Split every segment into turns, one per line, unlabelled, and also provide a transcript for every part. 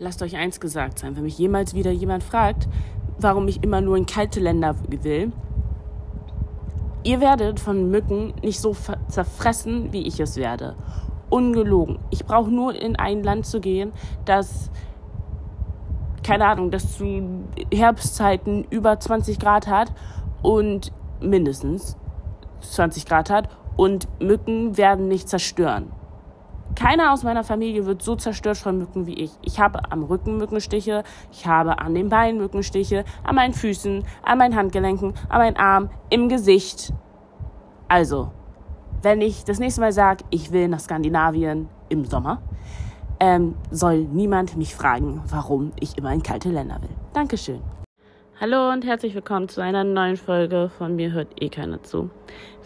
Lasst euch eins gesagt sein, wenn mich jemals wieder jemand fragt, warum ich immer nur in kalte Länder will, ihr werdet von Mücken nicht so zerfressen, wie ich es werde. Ungelogen. Ich brauche nur in ein Land zu gehen, das, keine Ahnung, das zu Herbstzeiten über 20 Grad hat und mindestens 20 Grad hat und Mücken werden nicht zerstören. Keiner aus meiner Familie wird so zerstört von Mücken wie ich. Ich habe am Rücken Mückenstiche, ich habe an den Beinen Mückenstiche, an meinen Füßen, an meinen Handgelenken, an meinen Arm, im Gesicht. Also, wenn ich das nächste Mal sage, ich will nach Skandinavien im Sommer, ähm, soll niemand mich fragen, warum ich immer in kalte Länder will. Dankeschön. Hallo und herzlich willkommen zu einer neuen Folge von mir hört eh keiner zu.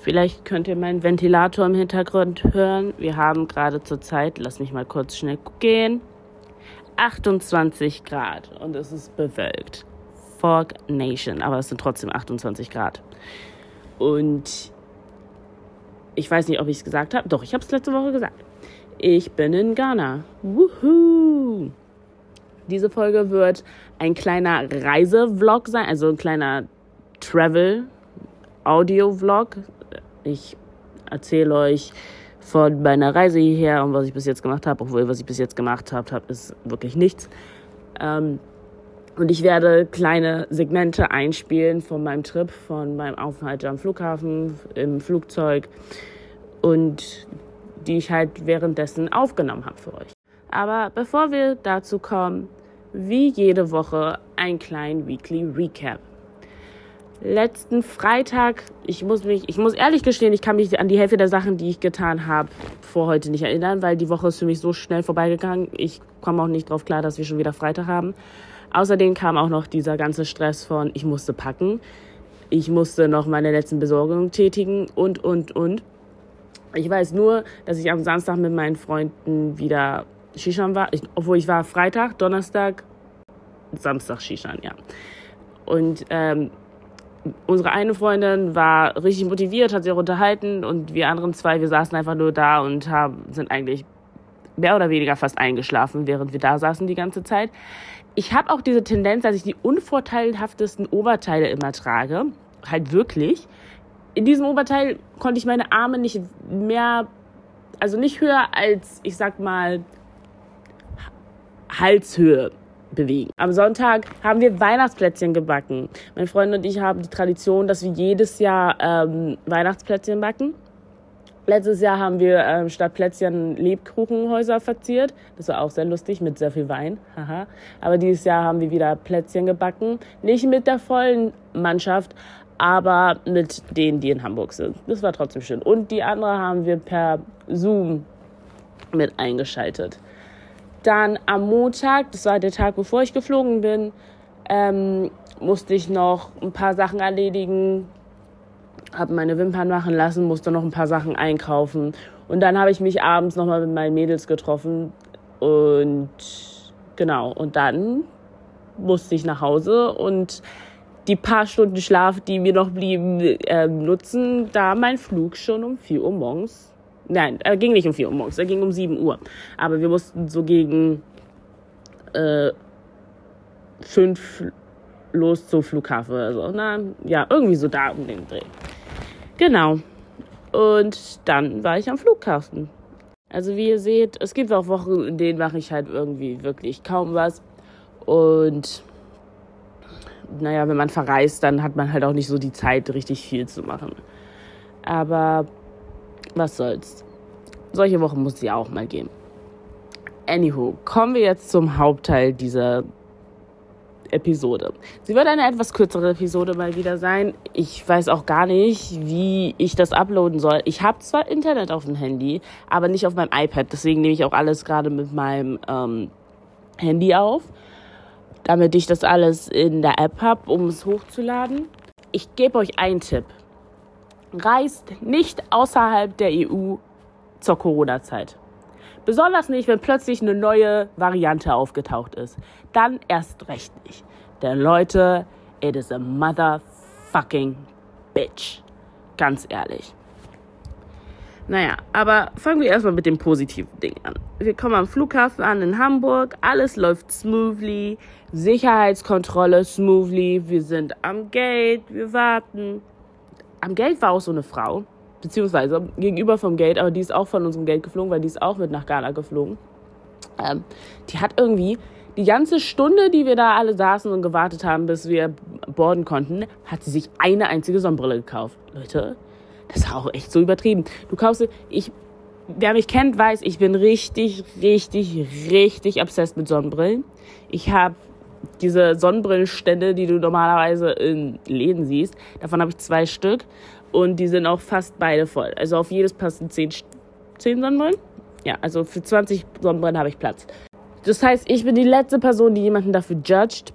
Vielleicht könnt ihr meinen Ventilator im Hintergrund hören. Wir haben gerade zur Zeit, lass mich mal kurz schnell gehen, 28 Grad und es ist bewölkt. Fog Nation, aber es sind trotzdem 28 Grad. Und ich weiß nicht, ob ich es gesagt habe. Doch, ich habe es letzte Woche gesagt. Ich bin in Ghana. Woohoo! Diese Folge wird ein kleiner Reisevlog sein, also ein kleiner Travel-Audio-Vlog. Ich erzähle euch von meiner Reise hierher und was ich bis jetzt gemacht habe, obwohl was ich bis jetzt gemacht habe, hab, ist wirklich nichts. Ähm, und ich werde kleine Segmente einspielen von meinem Trip, von meinem Aufenthalt am Flughafen, im Flugzeug und die ich halt währenddessen aufgenommen habe für euch. Aber bevor wir dazu kommen, wie jede Woche ein kleinen Weekly Recap. Letzten Freitag, ich muss mich, ich muss ehrlich gestehen, ich kann mich an die Hälfte der Sachen, die ich getan habe, vor heute nicht erinnern, weil die Woche ist für mich so schnell vorbeigegangen. Ich komme auch nicht drauf klar, dass wir schon wieder Freitag haben. Außerdem kam auch noch dieser ganze Stress von, ich musste packen, ich musste noch meine letzten Besorgungen tätigen und, und, und. Ich weiß nur, dass ich am Samstag mit meinen Freunden wieder Shishan war, ich, obwohl ich war Freitag, Donnerstag, Samstag Shishan, ja. Und ähm, unsere eine Freundin war richtig motiviert, hat sich auch unterhalten und wir anderen zwei, wir saßen einfach nur da und haben, sind eigentlich mehr oder weniger fast eingeschlafen, während wir da saßen die ganze Zeit. Ich habe auch diese Tendenz, dass ich die unvorteilhaftesten Oberteile immer trage. Halt wirklich. In diesem Oberteil konnte ich meine Arme nicht mehr, also nicht höher als, ich sag mal, Halshöhe bewegen. Am Sonntag haben wir Weihnachtsplätzchen gebacken. Meine Freunde und ich haben die Tradition, dass wir jedes Jahr ähm, Weihnachtsplätzchen backen. Letztes Jahr haben wir ähm, statt Plätzchen Lebkuchenhäuser verziert. Das war auch sehr lustig mit sehr viel Wein. Haha. Aber dieses Jahr haben wir wieder Plätzchen gebacken. Nicht mit der vollen Mannschaft, aber mit denen, die in Hamburg sind. Das war trotzdem schön. Und die andere haben wir per Zoom mit eingeschaltet. Dann am Montag, das war der Tag, bevor ich geflogen bin, ähm, musste ich noch ein paar Sachen erledigen, habe meine Wimpern machen lassen, musste noch ein paar Sachen einkaufen. Und dann habe ich mich abends nochmal mit meinen Mädels getroffen. Und genau, und dann musste ich nach Hause und die paar Stunden Schlaf, die mir noch blieben, äh, nutzen, da mein Flug schon um 4 Uhr morgens Nein, er ging nicht um 4 Uhr morgens, er ging um 7 Uhr. Aber wir mussten so gegen äh, 5 los zum Flughafen. Also, na, ja, irgendwie so da um den Dreh. Genau. Und dann war ich am Flughafen. Also wie ihr seht, es gibt auch Wochen, in denen mache ich halt irgendwie wirklich kaum was. Und naja, wenn man verreist, dann hat man halt auch nicht so die Zeit, richtig viel zu machen. Aber was soll's. Solche Wochen muss sie auch mal gehen. Anywho, kommen wir jetzt zum Hauptteil dieser Episode. Sie wird eine etwas kürzere Episode mal wieder sein. Ich weiß auch gar nicht, wie ich das uploaden soll. Ich habe zwar Internet auf dem Handy, aber nicht auf meinem iPad. Deswegen nehme ich auch alles gerade mit meinem ähm, Handy auf, damit ich das alles in der App habe, um es hochzuladen. Ich gebe euch einen Tipp reist nicht außerhalb der EU zur Corona-Zeit. Besonders nicht, wenn plötzlich eine neue Variante aufgetaucht ist. Dann erst recht nicht. Denn Leute, it is a motherfucking bitch. Ganz ehrlich. Naja, aber fangen wir erstmal mit dem positiven Ding an. Wir kommen am Flughafen an in Hamburg, alles läuft smoothly, Sicherheitskontrolle smoothly, wir sind am Gate, wir warten. Am Gate war auch so eine Frau, beziehungsweise gegenüber vom Gate, aber die ist auch von unserem Gate geflogen, weil die ist auch mit nach Ghana geflogen. Ähm, die hat irgendwie die ganze Stunde, die wir da alle saßen und gewartet haben, bis wir boarden konnten, hat sie sich eine einzige Sonnenbrille gekauft. Leute, das war auch echt so übertrieben. Du kaufst, ich, wer mich kennt, weiß, ich bin richtig, richtig, richtig obsessed mit Sonnenbrillen. Ich habe diese Sonnenbrillenstände, die du normalerweise in Läden siehst. Davon habe ich zwei Stück und die sind auch fast beide voll. Also auf jedes passen zehn, zehn Sonnenbrillen. Ja, also für 20 Sonnenbrillen habe ich Platz. Das heißt, ich bin die letzte Person, die jemanden dafür judgt,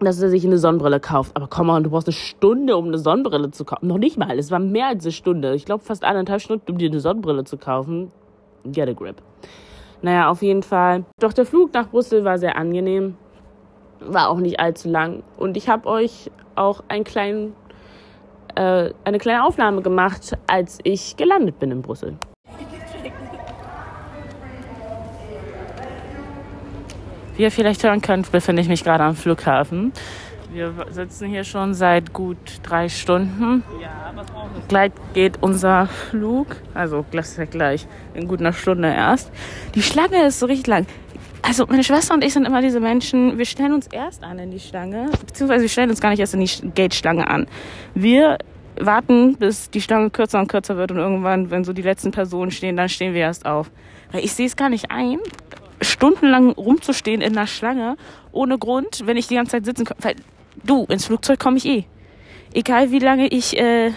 dass er sich eine Sonnenbrille kauft. Aber komm mal, du brauchst eine Stunde, um eine Sonnenbrille zu kaufen. Noch nicht mal, es war mehr als eine Stunde. Ich glaube fast eineinhalb Stunden, um dir eine Sonnenbrille zu kaufen. Get a grip. Naja, auf jeden Fall. Doch der Flug nach Brüssel war sehr angenehm. War auch nicht allzu lang. Und ich habe euch auch einen kleinen, äh, eine kleine Aufnahme gemacht, als ich gelandet bin in Brüssel. Wie ihr vielleicht hören könnt, befinde ich mich gerade am Flughafen. Wir sitzen hier schon seit gut drei Stunden. Gleich geht unser Flug, also gleich in gut einer Stunde erst. Die Schlange ist so richtig lang. Also meine Schwester und ich sind immer diese Menschen, wir stellen uns erst an in die Schlange, beziehungsweise wir stellen uns gar nicht erst in die Gate-Schlange an. Wir warten, bis die Schlange kürzer und kürzer wird und irgendwann, wenn so die letzten Personen stehen, dann stehen wir erst auf. Weil ich sehe es gar nicht ein, stundenlang rumzustehen in einer Schlange ohne Grund, wenn ich die ganze Zeit sitzen kann. Weil du, ins Flugzeug komme ich eh. Egal wie lange ich äh,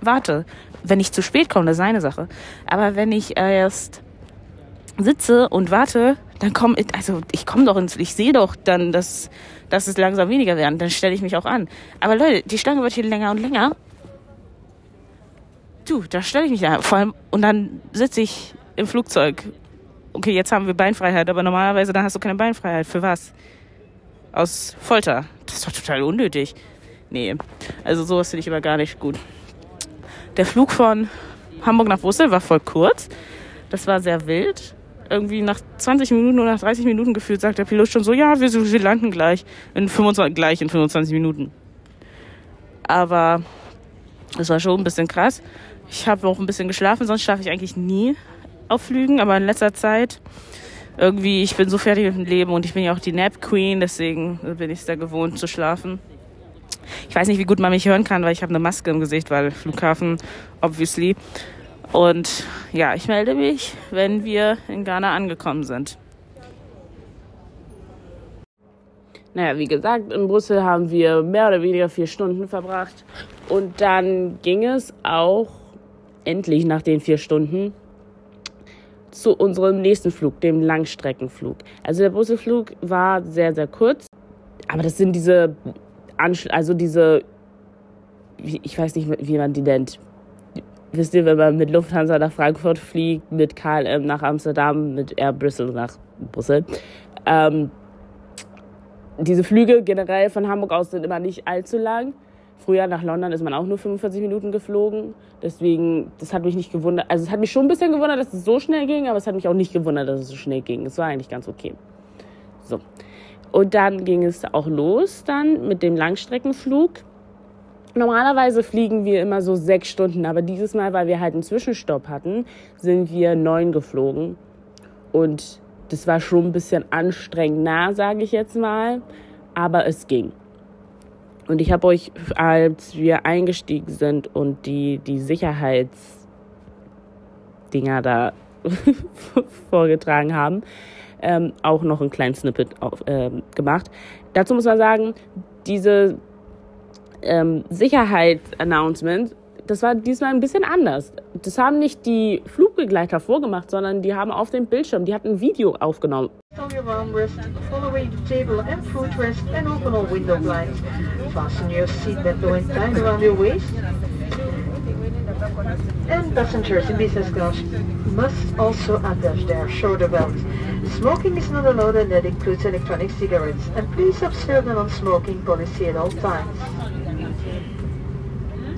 warte. Wenn ich zu spät komme, das ist eine Sache. Aber wenn ich erst sitze und warte, dann komme ich, also ich komme doch ins, ich sehe doch dann, dass, dass es langsam weniger werden. Dann stelle ich mich auch an. Aber Leute, die Schlange wird hier länger und länger. Du, da stelle ich mich an. Vor allem, und dann sitze ich im Flugzeug okay, jetzt haben wir Beinfreiheit, aber normalerweise dann hast du keine Beinfreiheit. Für was? Aus Folter. Das ist doch total unnötig. Nee, also sowas finde ich immer gar nicht gut. Der Flug von Hamburg nach Brüssel war voll kurz. Das war sehr wild. Irgendwie nach 20 Minuten oder nach 30 Minuten gefühlt sagt der Pilot schon so, ja, wir, wir landen gleich in 25, gleich in 25 Minuten. Aber das war schon ein bisschen krass. Ich habe auch ein bisschen geschlafen, sonst schlafe ich eigentlich nie auf Flügen, aber in letzter Zeit irgendwie, ich bin so fertig mit dem Leben und ich bin ja auch die Nap Queen, deswegen bin ich es da gewohnt zu schlafen. Ich weiß nicht, wie gut man mich hören kann, weil ich habe eine Maske im Gesicht, weil Flughafen, obviously. Und ja, ich melde mich, wenn wir in Ghana angekommen sind. Naja, wie gesagt, in Brüssel haben wir mehr oder weniger vier Stunden verbracht. Und dann ging es auch endlich nach den vier Stunden zu unserem nächsten Flug, dem Langstreckenflug. Also der Brüsselflug war sehr, sehr kurz, aber das sind diese, also diese, ich weiß nicht, wie man die nennt. Wisst ihr, wenn man mit Lufthansa nach Frankfurt fliegt, mit KLM nach Amsterdam, mit Air Brüssel nach Brüssel. Ähm, diese Flüge generell von Hamburg aus sind immer nicht allzu lang. Früher nach London ist man auch nur 45 Minuten geflogen. Deswegen, das hat mich nicht gewundert. Also es hat mich schon ein bisschen gewundert, dass es so schnell ging, aber es hat mich auch nicht gewundert, dass es so schnell ging. Es war eigentlich ganz okay. So. Und dann ging es auch los dann mit dem Langstreckenflug. Normalerweise fliegen wir immer so sechs Stunden, aber dieses Mal, weil wir halt einen Zwischenstopp hatten, sind wir neun geflogen. Und das war schon ein bisschen anstrengend nah, sage ich jetzt mal. Aber es ging. Und ich habe euch, als wir eingestiegen sind und die, die Sicherheitsdinger da vorgetragen haben, ähm, auch noch einen kleinen Snippet auf, ähm, gemacht. Dazu muss man sagen, diese ähm, Sicherheitsannouncement das war diesmal ein bisschen anders. Das haben nicht die Flugbegleiter vorgemacht, sondern die haben auf dem Bildschirm, die hatten ein Video aufgenommen.
And passengers in business class must also attach their shoulder belts. Smoking is not allowed and that includes electronic cigarettes. And please observe the non-smoking policy at all times.
Wie ihr hört konntet, das war die erste Ansage.
Have a look at the safety briefing card in the seat bucket in front of you and it contains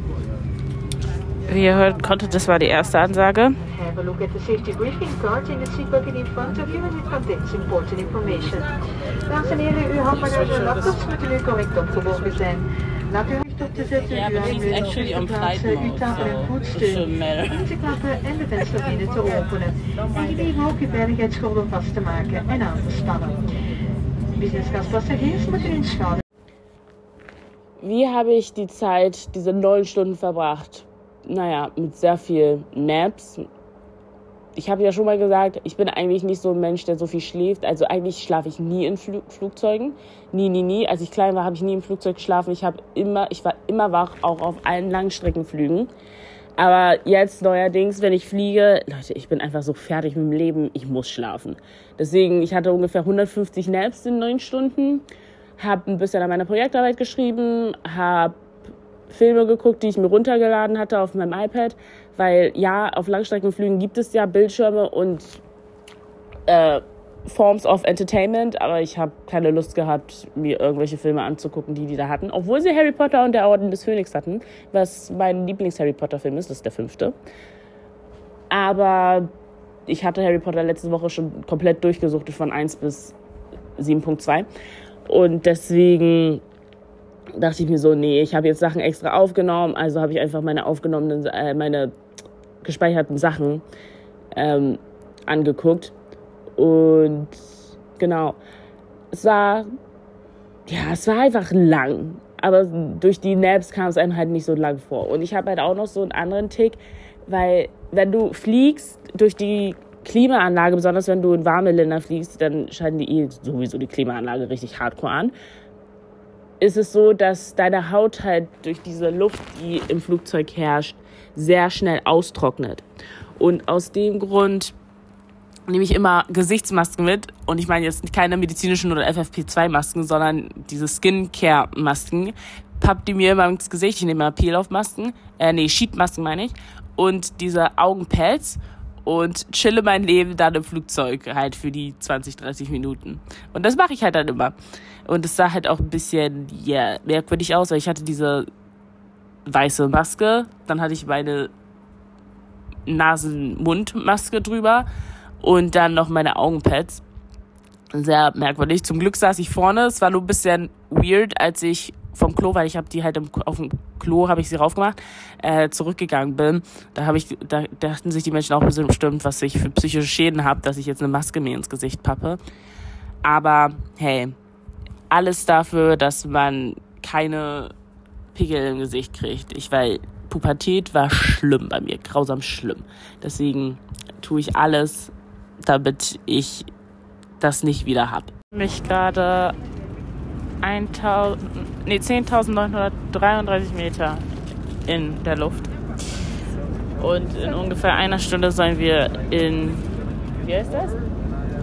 important information. Dames en heren, uw handbagage en laptops moeten nu correct opgeborgen zijn. Laat u recht op te zetten,
Yeah,
uw
but he's
armleunen op
actually on flight mode, so it shouldn't matter.
te klappen en de vensterbinnen te openen. En gegeven ook uw veiligheidsgordel vast te maken en aan te spannen. Business class passagiers moeten inschalen.
Wie habe ich die Zeit, diese neun Stunden verbracht? Naja, mit sehr viel Naps. Ich habe ja schon mal gesagt, ich bin eigentlich nicht so ein Mensch, der so viel schläft. Also eigentlich schlafe ich nie in Fl Flugzeugen. Nie, nie, nie. Als ich klein war, habe ich nie im Flugzeug geschlafen. Ich, immer, ich war immer wach, auch auf allen Langstreckenflügen. Aber jetzt neuerdings, wenn ich fliege, Leute, ich bin einfach so fertig mit dem Leben, ich muss schlafen. Deswegen, ich hatte ungefähr 150 Naps in neun Stunden, habe ein bisschen an meiner Projektarbeit geschrieben, habe Filme geguckt, die ich mir runtergeladen hatte auf meinem iPad, weil ja, auf Langstreckenflügen gibt es ja Bildschirme und äh, Forms of Entertainment, aber ich habe keine Lust gehabt, mir irgendwelche Filme anzugucken, die die da hatten, obwohl sie Harry Potter und der Orden des Phönix hatten, was mein Lieblings-Harry Potter-Film ist, das ist der fünfte. Aber ich hatte Harry Potter letzte Woche schon komplett durchgesuchtet von 1 bis 7.2 und deswegen dachte ich mir so, nee, ich habe jetzt Sachen extra aufgenommen, also habe ich einfach meine aufgenommenen, äh, meine gespeicherten Sachen ähm, angeguckt. Und genau, es war, ja, es war einfach lang. Aber durch die Naps kam es einem halt nicht so lang vor. Und ich habe halt auch noch so einen anderen Tick, weil wenn du fliegst durch die Klimaanlage, besonders wenn du in warme Länder fliegst, dann schalten die eh sowieso die Klimaanlage richtig hardcore an ist es so, dass deine Haut halt durch diese Luft, die im Flugzeug herrscht, sehr schnell austrocknet. Und aus dem Grund nehme ich immer Gesichtsmasken mit. Und ich meine jetzt keine medizinischen oder FFP2-Masken, sondern diese Skincare-Masken. Papp die mir immer ins Gesicht. Ich nehme immer Peel-Off-Masken. Äh, nee, Sheet-Masken meine ich. Und diese Augenpads und chille mein Leben dann im Flugzeug halt für die 20, 30 Minuten. Und das mache ich halt dann immer. Und es sah halt auch ein bisschen yeah, merkwürdig aus, weil ich hatte diese weiße Maske, dann hatte ich meine Nasen-Mund-Maske drüber und dann noch meine Augenpads. Sehr merkwürdig. Zum Glück saß ich vorne. Es war nur ein bisschen weird, als ich vom Klo, weil ich habe die halt im, auf dem Klo habe ich sie raufgemacht, äh, zurückgegangen bin. Da habe ich, da dachten sich die Menschen auch bestimmt, was ich für psychische Schäden habe, dass ich jetzt eine Maske mir ins Gesicht pappe. Aber hey, alles dafür, dass man keine Pickel im Gesicht kriegt. Ich weil Pubertät war schlimm bei mir, grausam schlimm. Deswegen tue ich alles, damit ich das nicht wieder habe. Mich gerade 1000, nee, 10.933 Meter in der Luft. Und in ungefähr einer Stunde sollen wir in, wie heißt das?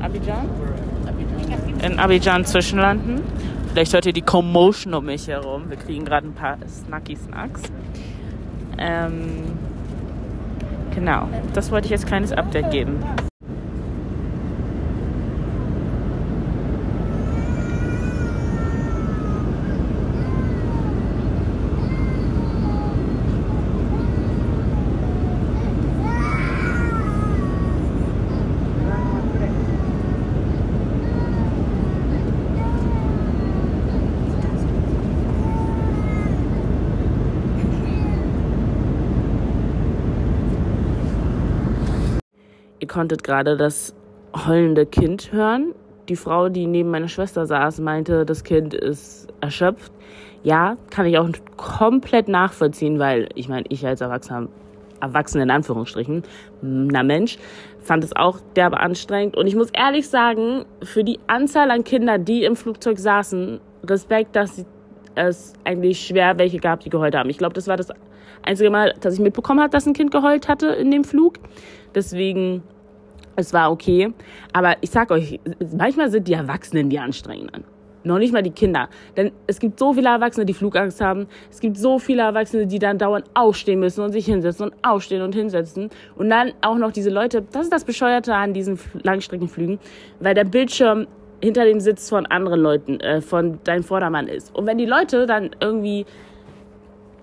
Abidjan? In Abidjan zwischenlanden. Vielleicht hört ihr die Commotion um mich herum. Wir kriegen gerade ein paar Snacky Snacks. Ähm, genau, das wollte ich als kleines Update geben. Konntet gerade das heulende Kind hören. Die Frau, die neben meiner Schwester saß, meinte, das Kind ist erschöpft. Ja, kann ich auch komplett nachvollziehen, weil ich meine, ich als Erwachsener, Erwachsene in Anführungsstrichen, na Mensch, fand es auch derbe anstrengend. Und ich muss ehrlich sagen, für die Anzahl an Kindern, die im Flugzeug saßen, Respekt, dass es eigentlich schwer welche gab, die geheult haben. Ich glaube, das war das einzige Mal, dass ich mitbekommen habe, dass ein Kind geheult hatte in dem Flug. Deswegen, es war okay. Aber ich sag euch, manchmal sind die Erwachsenen die anstrengenden. Noch nicht mal die Kinder. Denn es gibt so viele Erwachsene, die Flugangst haben. Es gibt so viele Erwachsene, die dann dauernd aufstehen müssen und sich hinsetzen und aufstehen und hinsetzen. Und dann auch noch diese Leute, das ist das Bescheuerte an diesen Langstreckenflügen, weil der Bildschirm hinter dem Sitz von anderen Leuten, äh, von deinem Vordermann ist. Und wenn die Leute dann irgendwie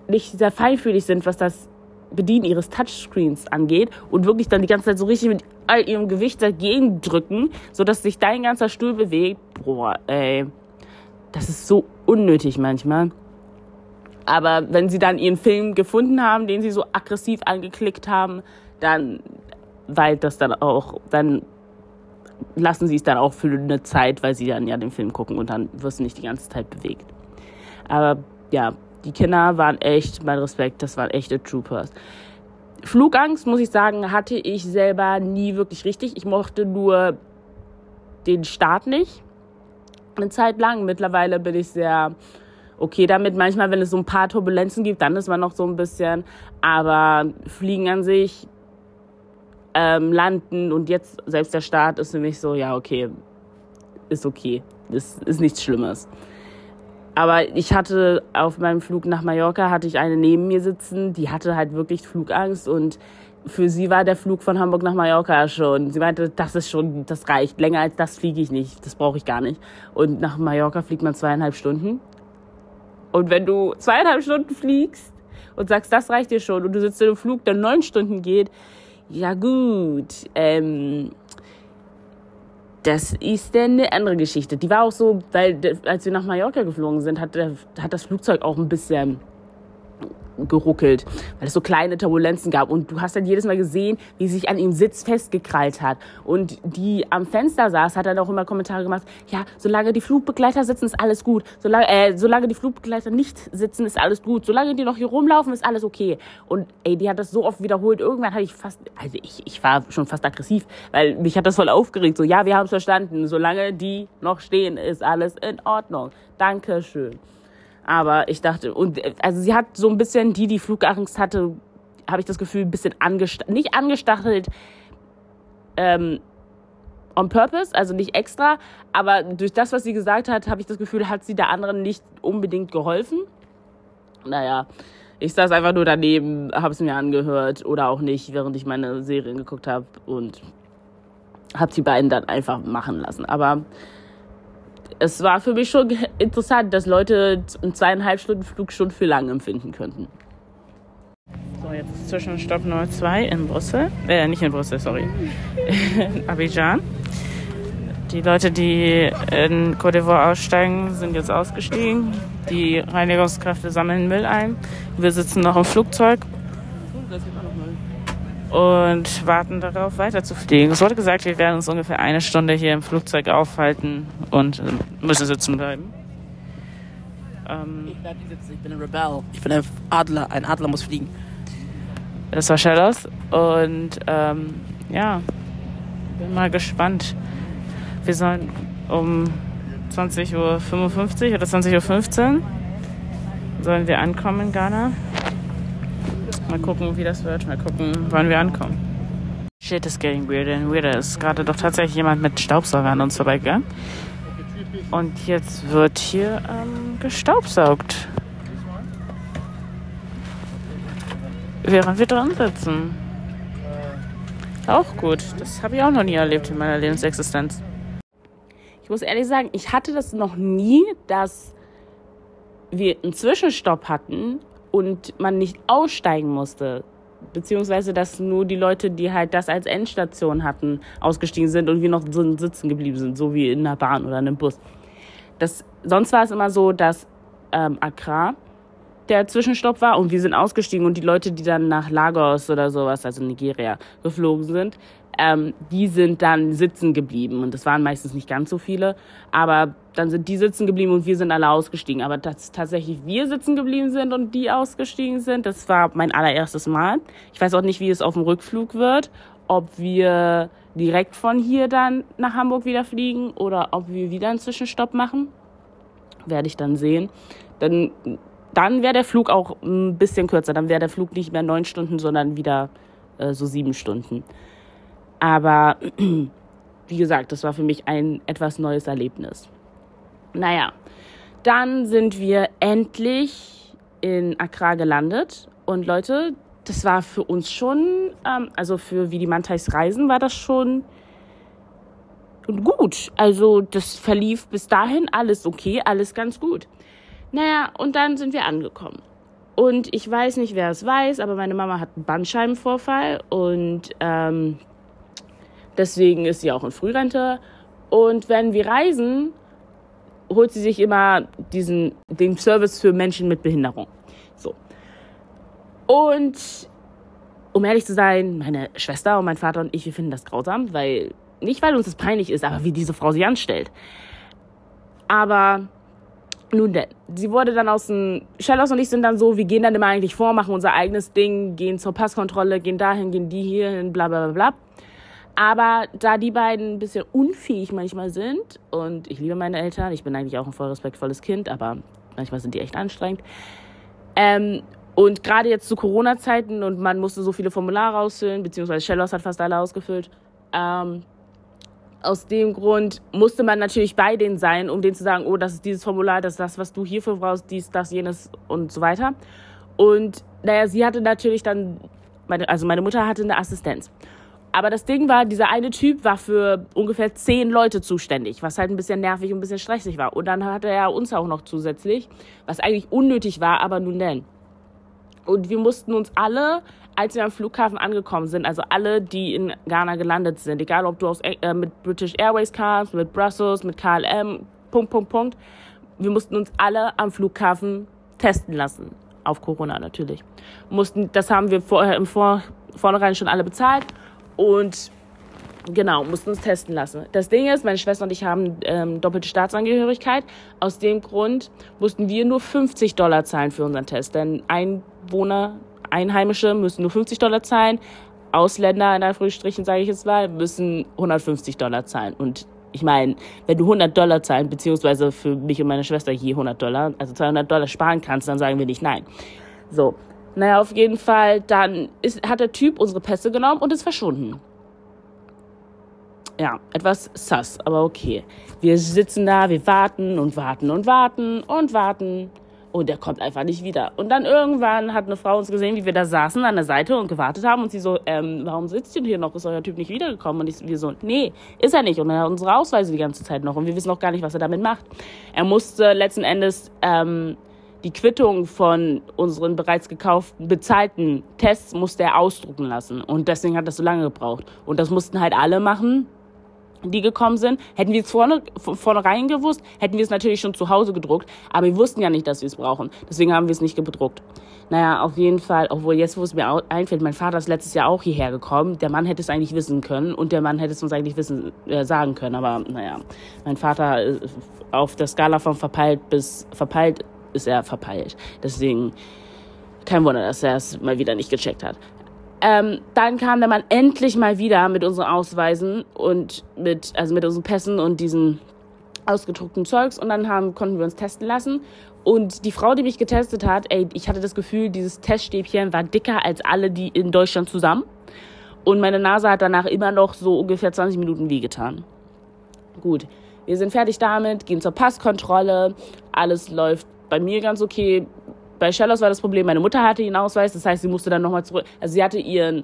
nicht sehr feinfühlig sind, was das Bedienen ihres Touchscreens angeht und wirklich dann die ganze Zeit so richtig mit all ihrem Gewicht dagegen drücken, sodass sich dein ganzer Stuhl bewegt. Boah, ey. Das ist so unnötig manchmal. Aber wenn sie dann ihren Film gefunden haben, den sie so aggressiv angeklickt haben, dann weil das dann auch, dann lassen sie es dann auch für eine Zeit, weil sie dann ja den Film gucken und dann wirst du nicht die ganze Zeit bewegt. Aber ja, die Kinder waren echt, mein Respekt, das waren echte Troopers. Flugangst, muss ich sagen, hatte ich selber nie wirklich richtig. Ich mochte nur den Start nicht. Eine Zeit lang. Mittlerweile bin ich sehr okay damit. Manchmal, wenn es so ein paar Turbulenzen gibt, dann ist man noch so ein bisschen. Aber Fliegen an sich, ähm, landen und jetzt selbst der Start ist für mich so, ja, okay, ist okay. Das ist nichts Schlimmes. Aber ich hatte auf meinem Flug nach Mallorca hatte ich eine neben mir sitzen, die hatte halt wirklich Flugangst und für sie war der Flug von Hamburg nach Mallorca schon. Sie meinte, das ist schon, das reicht. Länger als das fliege ich nicht. Das brauche ich gar nicht. Und nach Mallorca fliegt man zweieinhalb Stunden. Und wenn du zweieinhalb Stunden fliegst und sagst, das reicht dir schon, und du sitzt in einem Flug, der neun Stunden geht, ja gut, ähm, das ist dann eine andere Geschichte. Die war auch so, weil als wir nach Mallorca geflogen sind, hat, hat das Flugzeug auch ein bisschen geruckelt, weil es so kleine Turbulenzen gab. Und du hast dann jedes Mal gesehen, wie sich an ihm Sitz festgekrallt hat. Und die am Fenster saß, hat dann auch immer Kommentare gemacht, ja, solange die Flugbegleiter sitzen, ist alles gut. Solange, äh, solange die Flugbegleiter nicht sitzen, ist alles gut. Solange die noch hier rumlaufen, ist alles okay. Und ey, die hat das so oft wiederholt. Irgendwann hatte ich fast, also ich, ich war schon fast aggressiv, weil mich hat das voll aufgeregt. So, ja, wir haben es verstanden. Solange die noch stehen, ist alles in Ordnung. Dankeschön. Aber ich dachte, und also sie hat so ein bisschen, die, die Flugangst hatte, habe ich das Gefühl, ein bisschen angestachelt, nicht angestachelt, ähm, on purpose, also nicht extra, aber durch das, was sie gesagt hat, habe ich das Gefühl, hat sie der anderen nicht unbedingt geholfen. Naja, ich saß einfach nur daneben, habe es mir angehört oder auch nicht, während ich meine Serien geguckt habe und habe die beiden dann einfach machen lassen. Aber es war für mich schon interessant, dass Leute einen zweieinhalb Stunden Flug schon für lang empfinden könnten. So, jetzt ist Zwischenstopp Nummer 2 in Brüssel. Äh, nicht in Brüssel, sorry. in Abidjan. Die Leute, die in Côte d'Ivoire aussteigen, sind jetzt ausgestiegen. Die Reinigungskräfte sammeln Müll ein. Wir sitzen noch im Flugzeug und warten darauf, weiter zu fliegen. Es wurde gesagt, wir werden uns ungefähr eine Stunde hier im Flugzeug aufhalten und äh, müssen sitzen bleiben.
Ähm, ich bleibe sitzen, ich bin ein Rebell. Ich bin ein Adler, ein Adler muss fliegen.
Das war Shadows und ähm, ja, bin mal gespannt. Wir sollen um 20.55 Uhr oder 20.15 Uhr sollen wir ankommen in Ghana. Mal gucken, wie das wird. Mal gucken, wann wir ankommen. Shit is getting weirder and weirder. Es ist gerade doch tatsächlich jemand mit Staubsauger an uns vorbeigegangen. Und jetzt wird hier ähm, gestaubsaugt. Während wir dran sitzen. Auch gut. Das habe ich auch noch nie erlebt in meiner Lebensexistenz. Ich muss ehrlich sagen, ich hatte das noch nie, dass wir einen Zwischenstopp hatten und man nicht aussteigen musste. Beziehungsweise, dass nur die Leute, die halt das als Endstation hatten, ausgestiegen sind und wir noch sitzen geblieben sind, so wie in einer Bahn oder in einem Bus. Das, sonst war es immer so, dass ähm, Accra der Zwischenstopp war und wir sind ausgestiegen und die Leute, die dann nach Lagos oder sowas, also Nigeria, geflogen sind, ähm, die sind dann sitzen geblieben. Und das waren meistens nicht ganz so viele. Aber dann sind die sitzen geblieben und wir sind alle ausgestiegen. Aber dass tatsächlich wir sitzen geblieben sind und die ausgestiegen sind, das war mein allererstes Mal. Ich weiß auch nicht, wie es auf dem Rückflug wird. Ob wir direkt von hier dann nach Hamburg wieder fliegen oder ob wir wieder einen Zwischenstopp machen. Werde ich dann sehen. Dann, dann wäre der Flug auch ein bisschen kürzer. Dann wäre der Flug nicht mehr neun Stunden, sondern wieder äh, so sieben Stunden. Aber wie gesagt, das war für mich ein etwas neues Erlebnis. Naja, dann sind wir endlich in Accra gelandet. Und Leute, das war für uns schon, ähm, also für wie die Mantais reisen, war das schon gut. Also das verlief bis dahin alles okay, alles ganz gut. Naja, und dann sind wir angekommen. Und ich weiß nicht, wer es weiß, aber meine Mama hat einen Bandscheibenvorfall und ähm, deswegen ist sie auch in Frührente. Und wenn wir reisen, holt sie sich immer diesen, den Service für Menschen mit Behinderung. So. Und um ehrlich zu sein, meine Schwester und mein Vater und ich, wir finden das grausam, weil, nicht weil uns das peinlich ist, aber wie diese Frau sich anstellt. Aber nun denn, sie wurde dann aus dem, Shellos und ich sind dann so, wir gehen dann immer eigentlich vor, machen unser eigenes Ding, gehen zur Passkontrolle, gehen dahin, gehen die hierhin, bla bla bla bla. Aber da die beiden ein bisschen unfähig manchmal sind, und ich liebe meine Eltern, ich bin eigentlich auch ein voll respektvolles Kind, aber manchmal sind die echt anstrengend, ähm, und gerade jetzt zu Corona-Zeiten und man musste so viele Formulare ausfüllen, beziehungsweise Shellos hat fast alle ausgefüllt. Ähm, aus dem Grund musste man natürlich bei denen sein, um denen zu sagen, oh, das ist dieses Formular, das ist das, was du hierfür brauchst, dies, das, jenes und so weiter. Und naja, sie hatte natürlich dann, meine, also meine Mutter hatte eine Assistenz. Aber das Ding war, dieser eine Typ war für ungefähr zehn Leute zuständig, was halt ein bisschen nervig und ein bisschen stressig war. Und dann hatte er uns auch noch zusätzlich, was eigentlich unnötig war, aber nun denn. Und wir mussten uns alle, als wir am Flughafen angekommen sind, also alle, die in Ghana gelandet sind, egal ob du aus, äh, mit British Airways kamst, mit Brussels, mit KLM, Punkt, Punkt, Punkt, wir mussten uns alle am Flughafen testen lassen. Auf Corona natürlich. Mussten, das haben wir vorher im Vor Vornherein schon alle bezahlt und Genau, mussten uns testen lassen. Das Ding ist, meine Schwester und ich haben ähm, doppelte Staatsangehörigkeit. Aus dem Grund mussten wir nur 50 Dollar zahlen für unseren Test. Denn Einwohner, Einheimische müssen nur 50 Dollar zahlen. Ausländer, in Anführungsstrichen sage ich jetzt mal, müssen 150 Dollar zahlen. Und ich meine, wenn du 100 Dollar zahlen, beziehungsweise für mich und meine Schwester hier 100 Dollar, also 200 Dollar sparen kannst, dann sagen wir nicht nein. So, naja, auf jeden Fall, dann ist, hat der Typ unsere Pässe genommen und ist verschwunden ja, etwas sass, aber okay. Wir sitzen da, wir warten und warten und warten und warten und er kommt einfach nicht wieder. Und dann irgendwann hat eine Frau uns gesehen, wie wir da saßen an der Seite und gewartet haben und sie so, ähm, warum sitzt ihr hier noch? Ist euer Typ nicht wiedergekommen? Und ich, wir so, nee, ist er nicht. Und er hat unsere Ausweise die ganze Zeit noch und wir wissen auch gar nicht, was er damit macht. Er musste letzten Endes ähm, die Quittung von unseren bereits gekauften, bezahlten Tests musste er ausdrucken lassen. Und deswegen hat das so lange gebraucht. Und das mussten halt alle machen die gekommen sind. Hätten wir es vorne, vornherein gewusst, hätten wir es natürlich schon zu Hause gedruckt. Aber wir wussten ja nicht, dass wir es brauchen. Deswegen haben wir es nicht gedruckt. Naja, auf jeden Fall, obwohl jetzt, wo es mir einfällt, mein Vater ist letztes Jahr auch hierher gekommen. Der Mann hätte es eigentlich wissen können und der Mann hätte es uns eigentlich wissen, äh, sagen können. Aber naja, mein Vater äh, auf der Skala von verpeilt bis verpeilt ist er verpeilt. Deswegen kein Wunder, dass er es mal wieder nicht gecheckt hat. Ähm, dann kam der Mann endlich mal wieder mit unseren Ausweisen und mit, also mit unseren Pässen und diesen ausgedruckten Zeugs und dann haben, konnten wir uns testen lassen. Und die Frau, die mich getestet hat, ey, ich hatte das Gefühl, dieses Teststäbchen war dicker als alle, die in Deutschland zusammen. Und meine Nase hat danach immer noch so ungefähr 20 Minuten wehgetan. Gut, wir sind fertig damit, gehen zur Passkontrolle, alles läuft bei mir ganz okay bei Shellos war das Problem, meine Mutter hatte ihren Ausweis, das heißt, sie musste dann nochmal zurück. Also sie hatte ihren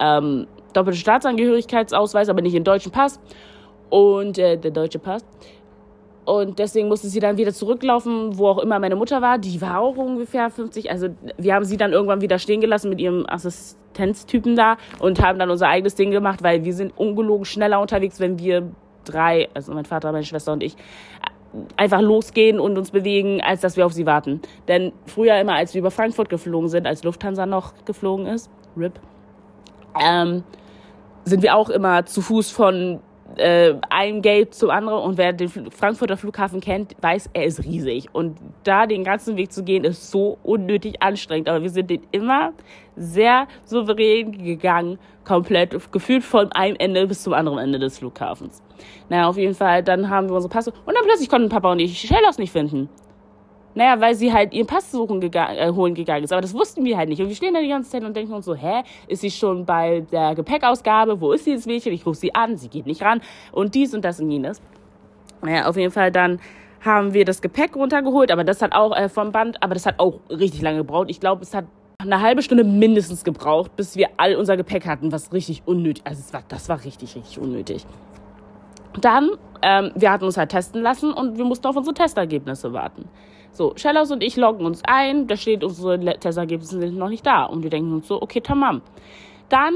ähm, doppelten Staatsangehörigkeitsausweis, aber nicht ihren deutschen Pass. Und äh, der deutsche Pass. Und deswegen musste sie dann wieder zurücklaufen, wo auch immer meine Mutter war. Die war auch ungefähr 50. Also wir haben sie dann irgendwann wieder stehen gelassen mit ihrem Assistenztypen da und haben dann unser eigenes Ding gemacht, weil wir sind ungelogen schneller unterwegs, wenn wir drei, also mein Vater, meine Schwester und ich, einfach losgehen und uns bewegen, als dass wir auf sie warten. Denn früher immer, als wir über Frankfurt geflogen sind, als Lufthansa noch geflogen ist, RIP, ähm, sind wir auch immer zu Fuß von äh, einem Gate zum anderen und wer den Frankfurter Flughafen kennt, weiß, er ist riesig. Und da den ganzen Weg zu gehen, ist so unnötig anstrengend. Aber wir sind den immer sehr souverän gegangen, komplett gefühlt von einem Ende bis zum anderen Ende des Flughafens. Naja, auf jeden Fall, dann haben wir unsere Passe und dann plötzlich konnten Papa und ich Shellos nicht finden. Naja, weil sie halt ihren Pass suchen gegangen, äh, holen gegangen ist. Aber das wussten wir halt nicht. Und wir stehen da die ganze Zeit und denken uns so, hä, ist sie schon bei der Gepäckausgabe? Wo ist dieses Mädchen? Ich rufe sie an, sie geht nicht ran. Und dies und das und jenes. Naja, auf jeden Fall dann haben wir das Gepäck runtergeholt, aber das hat auch äh, vom Band, aber das hat auch richtig lange gebraucht. Ich glaube, es hat eine halbe Stunde mindestens gebraucht, bis wir all unser Gepäck hatten, was richtig unnötig, also es war, das war richtig, richtig unnötig. Dann, ähm, wir hatten uns halt testen lassen und wir mussten auf unsere Testergebnisse warten. So, Shellos und ich loggen uns ein, da steht, unsere Testergebnisse sind noch nicht da. Und wir denken uns so, okay, tamam. Dann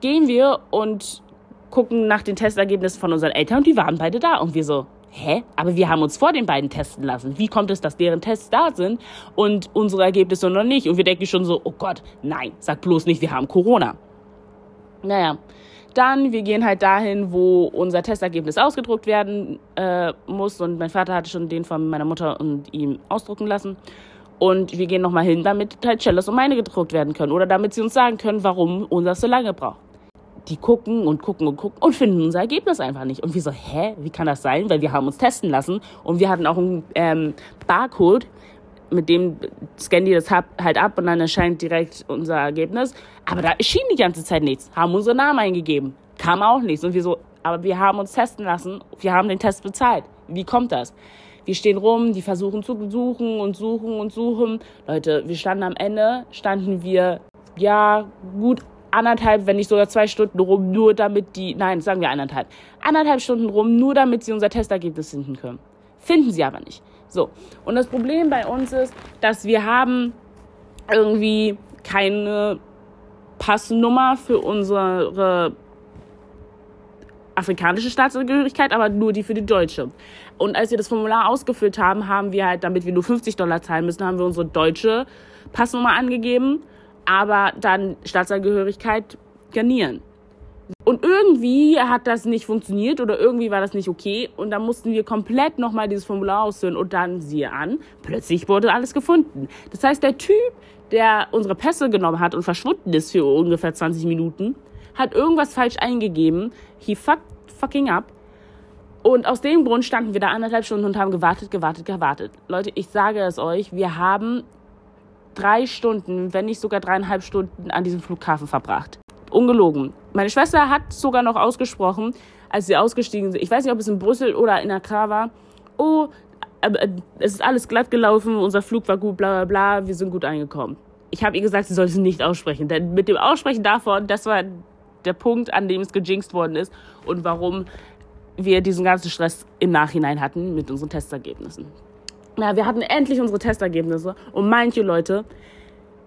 gehen wir und gucken nach den Testergebnissen von unseren Eltern und die waren beide da. Und wir so, hä? Aber wir haben uns vor den beiden testen lassen. Wie kommt es, dass deren Tests da sind und unsere Ergebnisse noch nicht? Und wir denken schon so, oh Gott, nein, sag bloß nicht, wir haben Corona. Naja, dann, wir gehen halt dahin, wo unser Testergebnis ausgedruckt werden äh, muss. Und mein Vater hatte schon den von meiner Mutter und ihm ausdrucken lassen. Und wir gehen nochmal hin, damit halt Cellos und meine gedruckt werden können. Oder damit sie uns sagen können, warum unser so lange braucht. Die gucken und gucken und gucken und finden unser Ergebnis einfach nicht. Und wir so, hä, wie kann das sein? Weil wir haben uns testen lassen und wir hatten auch einen ähm, Barcode, mit dem scannen die das halt ab und dann erscheint direkt unser Ergebnis. Aber da erschien die ganze Zeit nichts. Haben unsere Namen eingegeben. Kam auch nichts. Und wir so, aber wir haben uns testen lassen. Wir haben den Test bezahlt. Wie kommt das? Wir stehen rum, die versuchen zu suchen und suchen und suchen. Leute, wir standen am Ende, standen wir, ja, gut anderthalb, wenn nicht sogar zwei Stunden rum, nur damit die, nein, sagen wir anderthalb, anderthalb Stunden rum, nur damit sie unser Testergebnis finden können. Finden sie aber nicht. So. Und das Problem bei uns ist, dass wir haben irgendwie keine Passnummer für unsere afrikanische Staatsangehörigkeit, aber nur die für die deutsche. Und als wir das Formular ausgefüllt haben, haben wir halt, damit wir nur 50 Dollar zahlen müssen, haben wir unsere deutsche Passnummer angegeben, aber dann Staatsangehörigkeit garnieren. Und irgendwie hat das nicht funktioniert oder irgendwie war das nicht okay. Und dann mussten wir komplett nochmal dieses Formular ausfüllen und dann siehe an, plötzlich wurde alles gefunden. Das heißt, der Typ, der unsere Pässe genommen hat und verschwunden ist für ungefähr 20 Minuten, hat irgendwas falsch eingegeben. He fucked fucking up. Und aus dem Grund standen wir da anderthalb Stunden und haben gewartet, gewartet, gewartet. Leute, ich sage es euch, wir haben drei Stunden, wenn nicht sogar dreieinhalb Stunden an diesem Flughafen verbracht. Ungelogen. Meine Schwester hat sogar noch ausgesprochen, als sie ausgestiegen sind, ich weiß nicht, ob es in Brüssel oder in Accra war, oh, äh, es ist alles glatt gelaufen, unser Flug war gut, bla bla bla, wir sind gut eingekommen. Ich habe ihr gesagt, sie soll es nicht aussprechen, denn mit dem Aussprechen davon, das war der Punkt, an dem es gejinxt worden ist und warum wir diesen ganzen Stress im Nachhinein hatten mit unseren Testergebnissen. Ja, wir hatten endlich unsere Testergebnisse und manche Leute,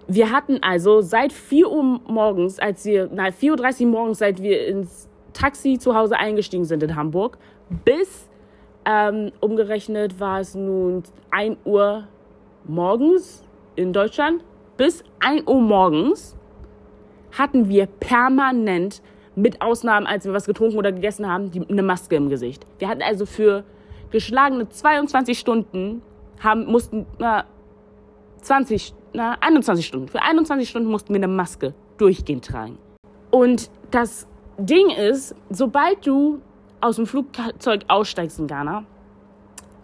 wir hatten also seit 4 Uhr morgens, als wir, nein, 4.30 Uhr morgens, seit wir ins Taxi zu Hause eingestiegen sind in Hamburg, bis ähm, umgerechnet war es nun 1 Uhr morgens in Deutschland, bis 1 Uhr morgens hatten wir permanent, mit Ausnahmen, als wir was getrunken oder gegessen haben, die, eine Maske im Gesicht. Wir hatten also für geschlagene 22 Stunden, haben, mussten, na, 20, na, 21 Stunden, für 21 Stunden mussten wir eine Maske durchgehend tragen. Und das Ding ist, sobald du aus dem Flugzeug aussteigst in Ghana,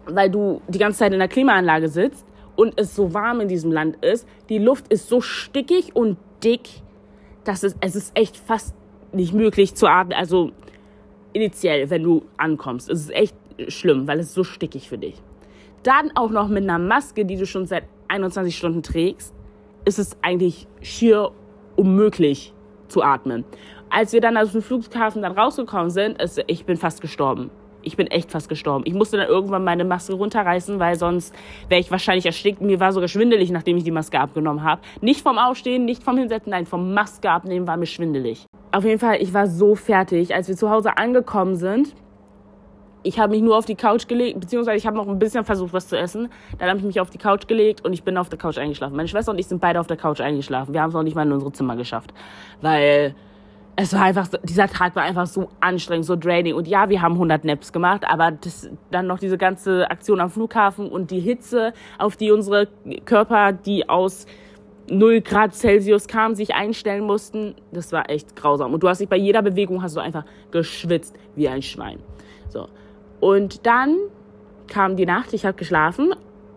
weil du die ganze Zeit in der Klimaanlage sitzt und es so warm in diesem Land ist, die Luft ist so stickig und dick, dass es, es ist echt fast nicht möglich zu atmen. Also initiell, wenn du ankommst, es ist echt schlimm, weil es so stickig für dich. Dann auch noch mit einer Maske, die du schon seit 21 Stunden trägst, ist es eigentlich schier unmöglich zu atmen. Als wir dann aus dem Flughafen dann rausgekommen sind, ist, ich bin fast gestorben. Ich bin echt fast gestorben. Ich musste dann irgendwann meine Maske runterreißen, weil sonst wäre ich wahrscheinlich erstickt. Mir war sogar schwindelig, nachdem ich die Maske abgenommen habe. Nicht vom Aufstehen, nicht vom Hinsetzen, nein, vom Maske abnehmen war mir schwindelig. Auf jeden Fall, ich war so fertig. Als wir zu Hause angekommen sind, ich habe mich nur auf die Couch gelegt, beziehungsweise ich habe noch ein bisschen versucht, was zu essen. Dann habe ich mich auf die Couch gelegt und ich bin auf der Couch eingeschlafen. Meine Schwester und ich sind beide auf der Couch eingeschlafen. Wir haben es noch nicht mal in unsere Zimmer geschafft. Weil es war einfach, dieser Tag war einfach so anstrengend, so draining. Und ja, wir haben 100 Naps gemacht, aber das, dann noch diese ganze Aktion am Flughafen und die Hitze, auf die unsere Körper, die aus 0 Grad Celsius kamen, sich einstellen mussten, das war echt grausam. Und du hast dich bei jeder Bewegung hast du einfach geschwitzt wie ein Schwein. So. Und dann kam die Nacht, ich habe geschlafen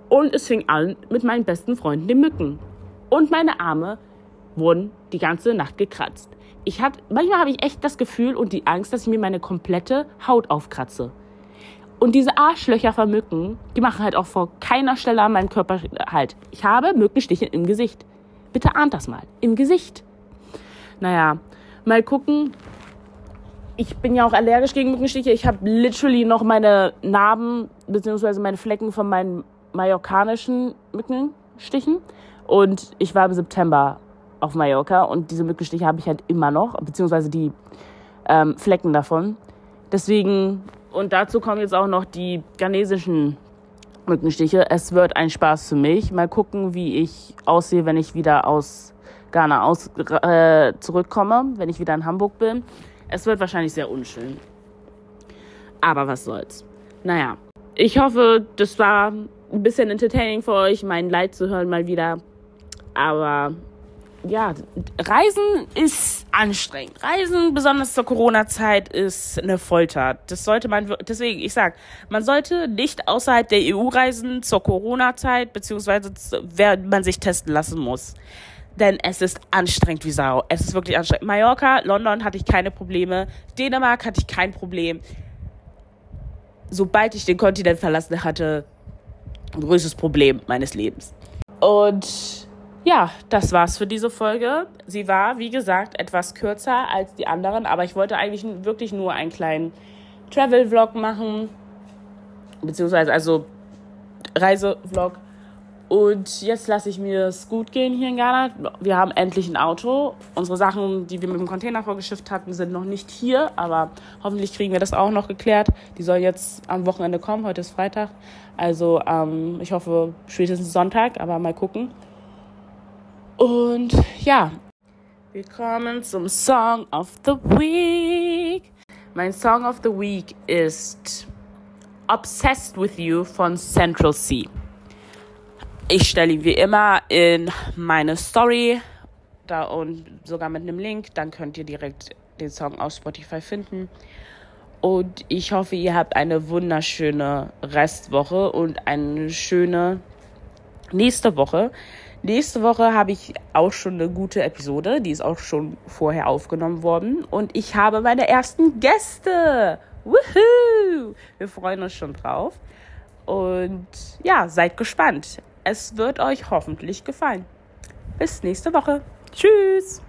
und es fing an mit meinen besten Freunden, den Mücken. Und meine Arme wurden die ganze Nacht gekratzt. Ich hatte, manchmal habe ich echt das Gefühl und die Angst, dass ich mir meine komplette Haut aufkratze. Und diese Arschlöcher von Mücken, die machen halt auch vor keiner Stelle an meinem Körper halt. Ich habe Mückenstiche im Gesicht. Bitte ahnt das mal. Im Gesicht. Naja, mal gucken, ich bin ja auch allergisch gegen Mückenstiche. Ich habe literally noch meine Narben bzw. meine Flecken von meinen mallorcanischen Mückenstichen. Und ich war im September auf Mallorca und diese Mückenstiche habe ich halt immer noch, beziehungsweise die ähm, Flecken davon. Deswegen, und dazu kommen jetzt auch noch die ghanesischen Mückenstiche. Es wird ein Spaß für mich. Mal gucken, wie ich aussehe, wenn ich wieder aus Ghana aus, äh, zurückkomme, wenn ich wieder in Hamburg bin. Es wird wahrscheinlich sehr unschön. Aber was soll's. Naja, ich hoffe, das war ein bisschen entertaining für euch, mein Leid zu hören mal wieder. Aber ja, Reisen ist anstrengend. Reisen, besonders zur Corona-Zeit, ist eine Folter. Das sollte man, deswegen, ich sag, man sollte nicht außerhalb der EU reisen zur Corona-Zeit, beziehungsweise wenn man sich testen lassen muss. Denn es ist anstrengend wie Sau. Es ist wirklich anstrengend. Mallorca, London hatte ich keine Probleme. Dänemark hatte ich kein Problem. Sobald ich den Kontinent verlassen hatte, größtes Problem meines Lebens. Und ja, das war's für diese Folge. Sie war, wie gesagt, etwas kürzer als die anderen, aber ich wollte eigentlich wirklich nur einen kleinen Travel-Vlog machen, beziehungsweise also Reise-Vlog. Und jetzt lasse ich mir es gut gehen hier in Ghana. Wir haben endlich ein Auto. Unsere Sachen, die wir mit dem Container vorgeschifft hatten, sind noch nicht hier, aber hoffentlich kriegen wir das auch noch geklärt. Die sollen jetzt am Wochenende kommen. Heute ist Freitag. Also ähm, ich hoffe spätestens Sonntag, aber mal gucken. Und ja, wir kommen zum Song of the Week. Mein Song of the Week ist Obsessed with You von Central C. Ich stelle ihn wie immer in meine Story da und sogar mit einem Link. Dann könnt ihr direkt den Song auf Spotify finden. Und ich hoffe, ihr habt eine wunderschöne Restwoche und eine schöne nächste Woche. Nächste Woche habe ich auch schon eine gute Episode, die ist auch schon vorher aufgenommen worden. Und ich habe meine ersten Gäste. Woohoo! Wir freuen uns schon drauf. Und ja, seid gespannt. Es wird euch hoffentlich gefallen. Bis nächste Woche. Tschüss!